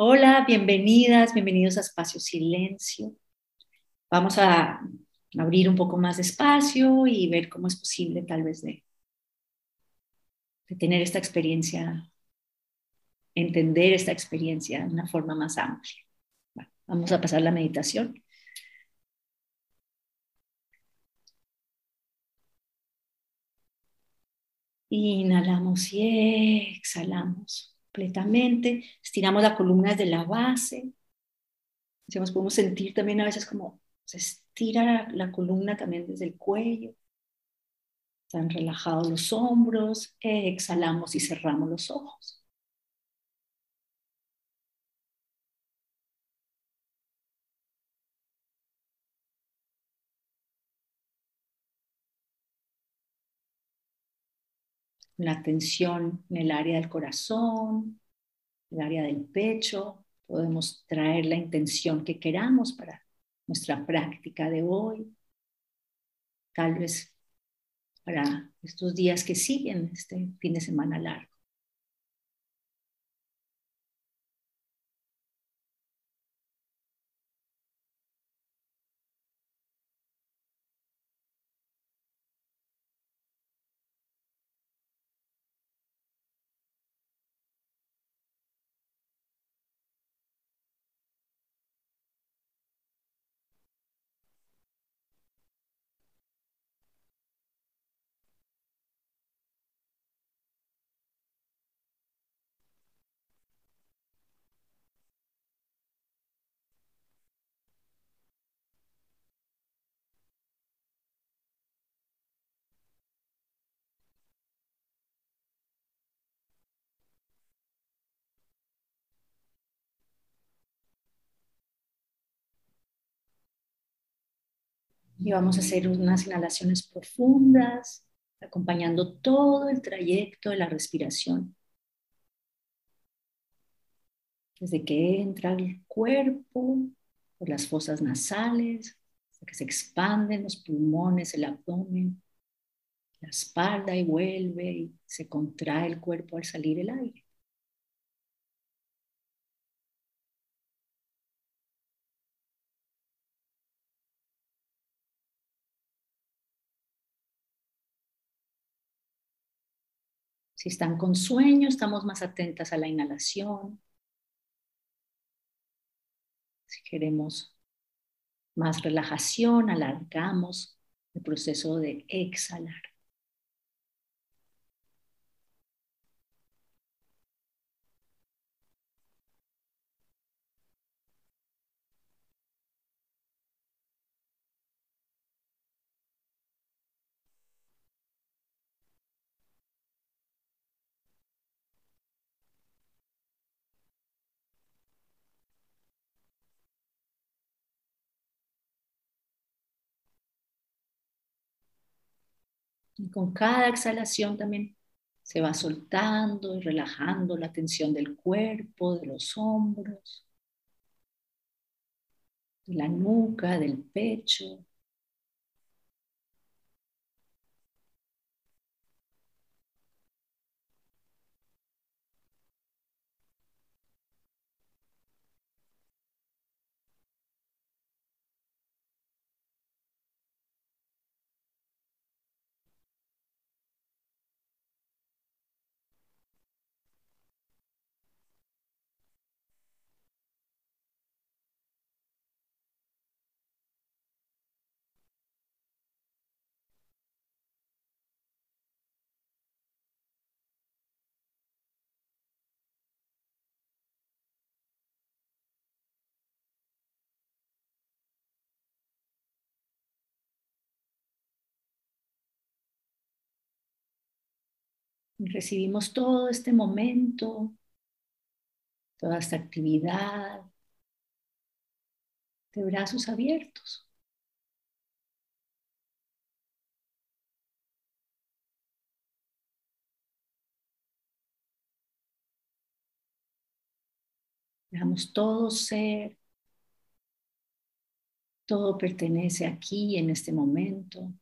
Hola, bienvenidas, bienvenidos a Espacio Silencio. Vamos a abrir un poco más de espacio y ver cómo es posible tal vez de, tener esta experiencia, entender esta experiencia de una forma más amplia. vamos a pasar la meditación. Inhalamos y exhalamos completamente. Estiramos la columna desde la base. Digamos, podemos sentir también a veces como se estira la, columna también desde el cuello. Están relajados los hombros. Exhalamos y cerramos los ojos. La tensión en el área del corazón, el área del pecho. Podemos traer la intención que queramos para nuestra práctica de hoy. Tal vez para estos días que siguen, este fin de semana largo. Y vamos a hacer unas inhalaciones profundas, acompañando todo el trayecto de la respiración. Desde que entra el cuerpo, por las fosas nasales, hasta que se expanden los pulmones, el abdomen, la espalda y vuelve y se contrae el cuerpo al salir el aire. Si están con sueño, estamos más atentas a la inhalación. Si queremos más relajación, alargamos el proceso de exhalar. Y con cada exhalación también se va soltando y relajando la tensión del cuerpo, de los hombros, de la nuca, del pecho. Recibimos todo este momento, toda esta actividad de brazos abiertos. Dejamos todo ser, todo pertenece aquí en este momento.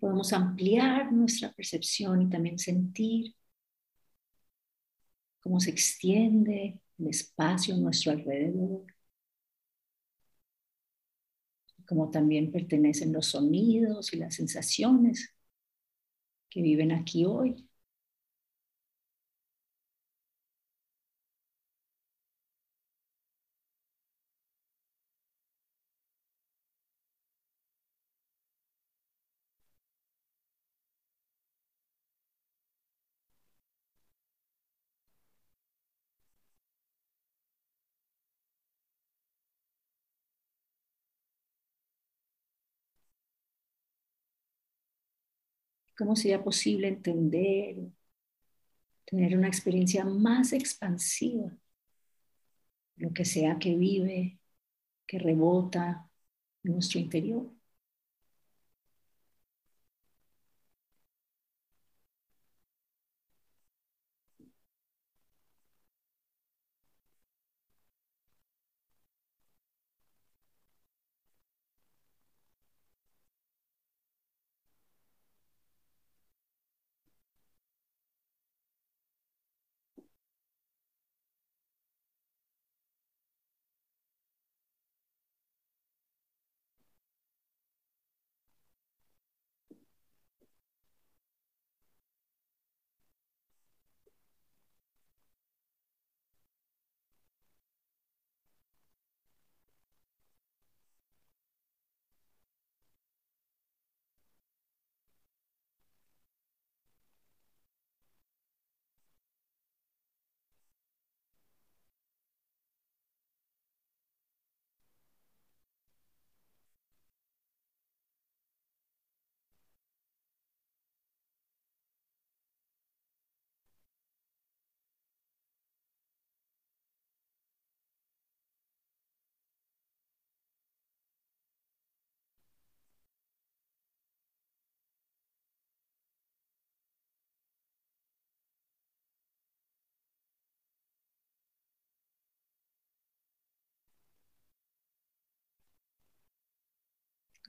Podemos ampliar nuestra percepción y también sentir cómo se extiende el espacio a nuestro alrededor, como también pertenecen los sonidos y las sensaciones que viven aquí hoy. Cómo sería posible entender, tener una experiencia más expansiva, lo que sea que vive, que rebota en nuestro interior.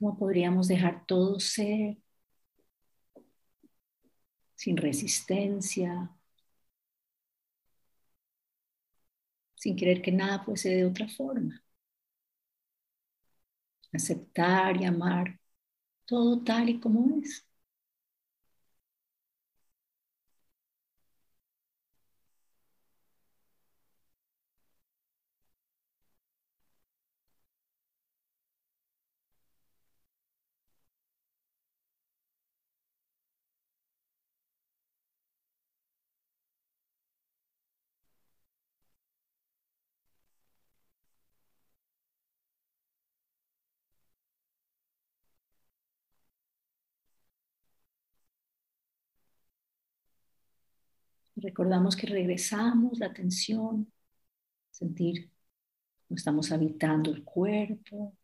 ¿Cómo podríamos dejar todo ser sin resistencia, sin querer que nada fuese de otra forma? Aceptar y amar todo tal y como es. Recordamos que regresamos la atención, sentir cómo estamos habitando el cuerpo.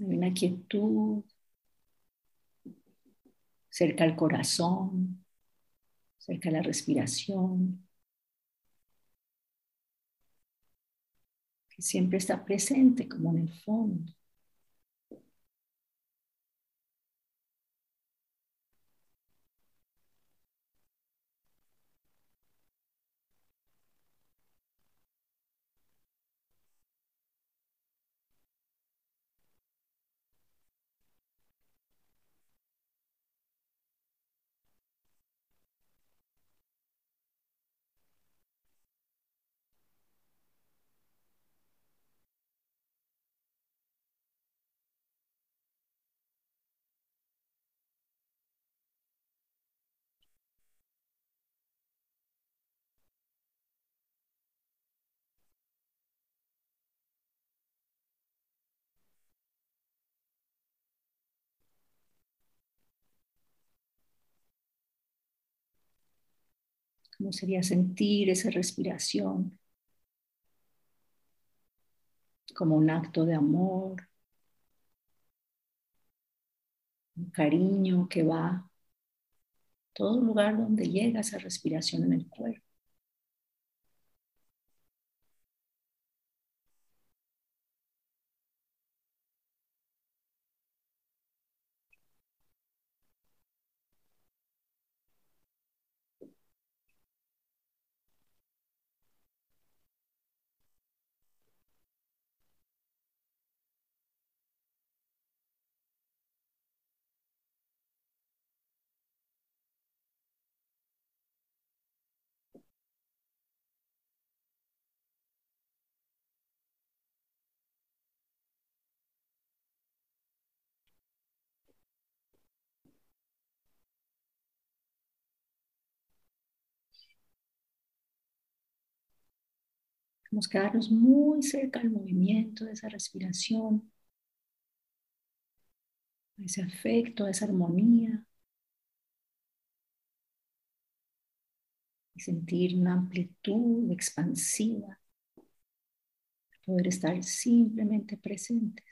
Hay una quietud cerca al corazón, cerca a la respiración, que siempre está presente como en el fondo. ¿Cómo sería sentir esa respiración como un acto de amor, un cariño que va a todo lugar donde llega esa respiración en el cuerpo? Vamos a quedarnos muy cerca al movimiento de esa respiración, a ese afecto, a esa armonía. Y sentir una amplitud expansiva, poder estar simplemente presentes.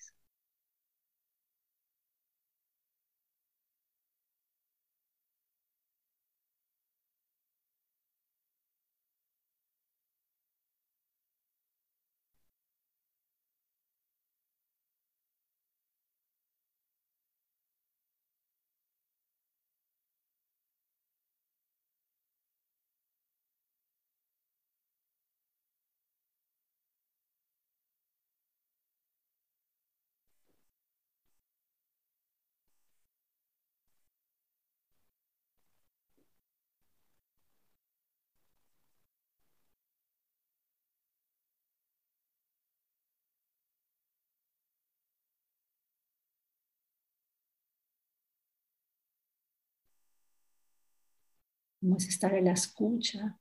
Cómo es estar en la escucha.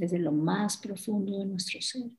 desde lo más profundo de nuestro ser.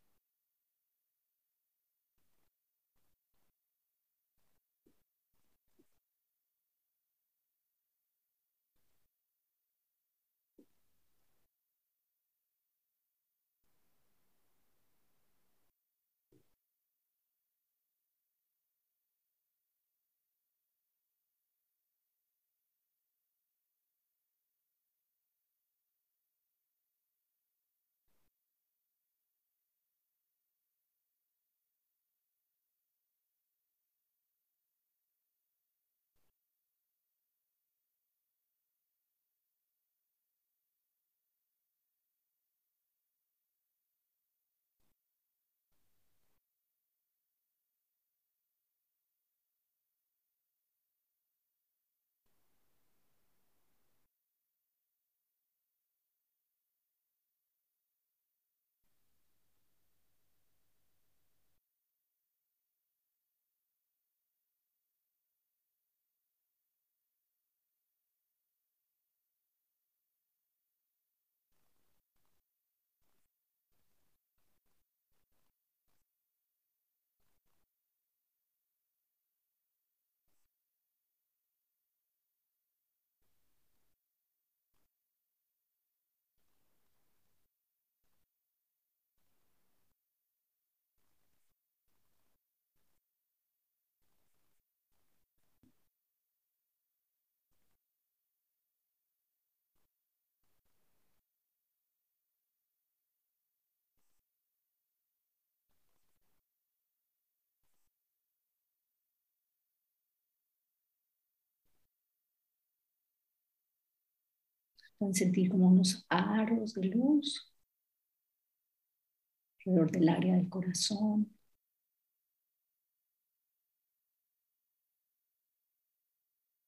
Pueden sentir como unos aros de luz alrededor del área del corazón.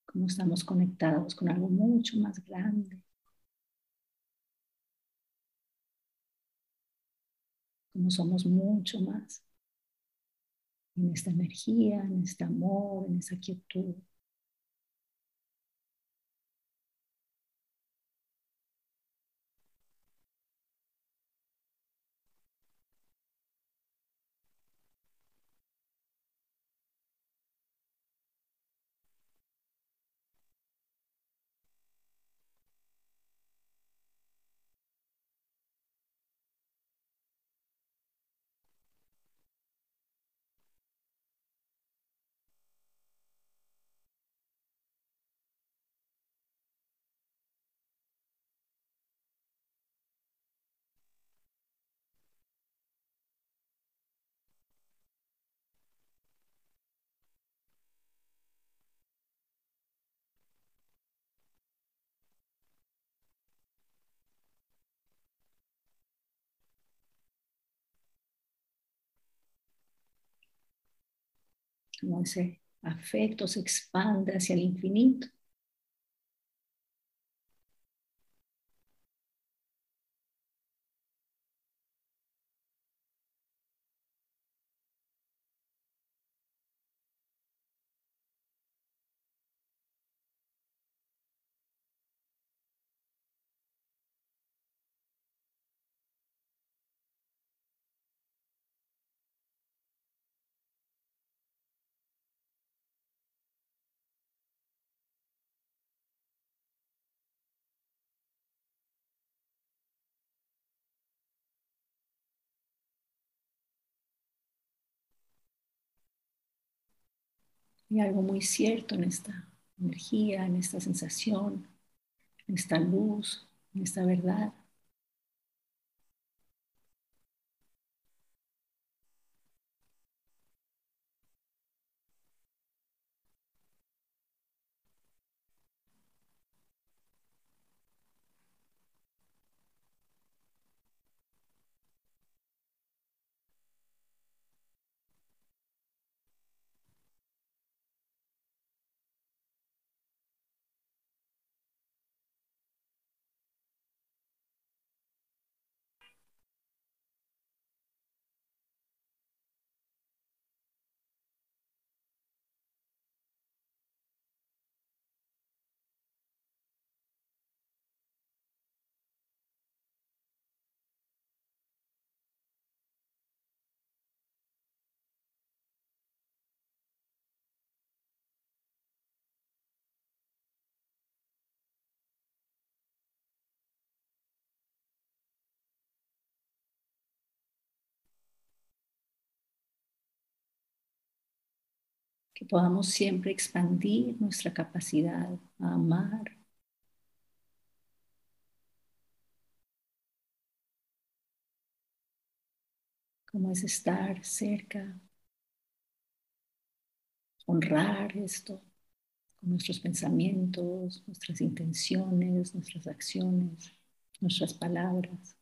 Como estamos conectados con algo mucho más grande. Como somos mucho más en esta energía, en este amor, en esa quietud. Como ese afecto se expande hacia el infinito. Hay algo muy cierto en esta energía, en esta sensación, en esta luz, en esta verdad. Que podamos siempre expandir nuestra capacidad a amar. Como es estar cerca, honrar esto con nuestros pensamientos, nuestras intenciones, nuestras acciones, nuestras palabras.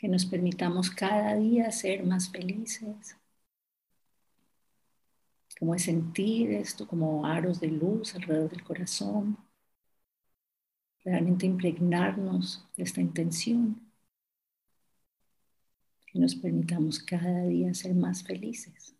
Que nos permitamos cada día ser más felices, como es sentir esto como aros de luz alrededor del corazón, realmente impregnarnos de esta intención, que nos permitamos cada día ser más felices.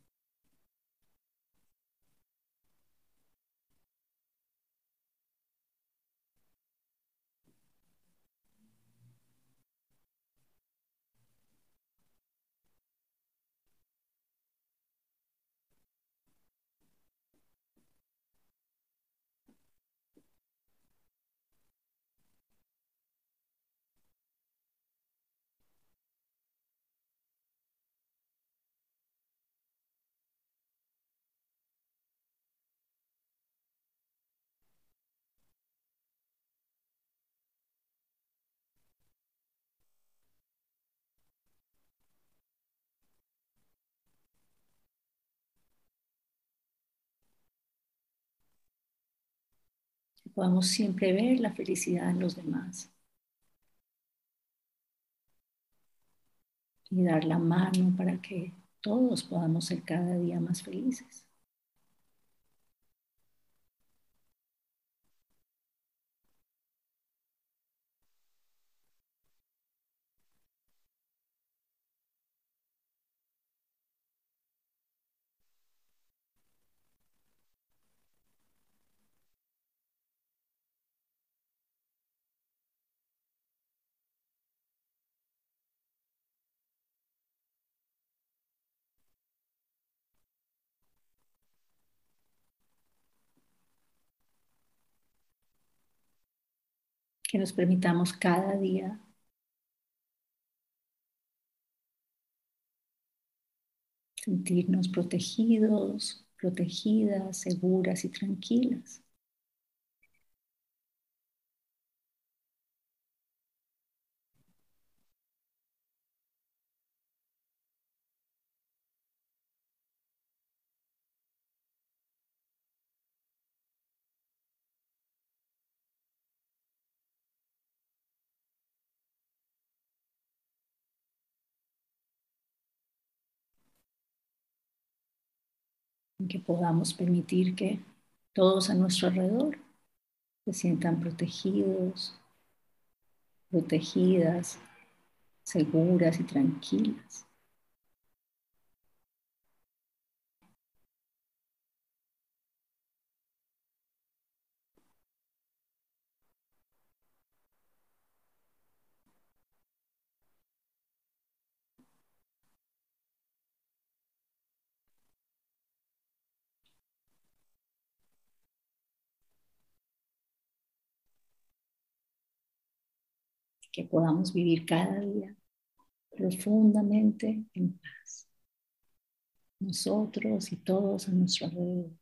Podamos siempre ver la felicidad en los demás. Y dar la mano para que todos podamos ser cada día más felices. Que nos permitamos cada día sentirnos protegidos, protegidas, seguras y tranquilas. Que podamos permitir que todos a nuestro alrededor se sientan protegidos, protegidas, seguras y tranquilas. Que podamos vivir cada día profundamente en paz. Nosotros y todos a nuestro alrededor.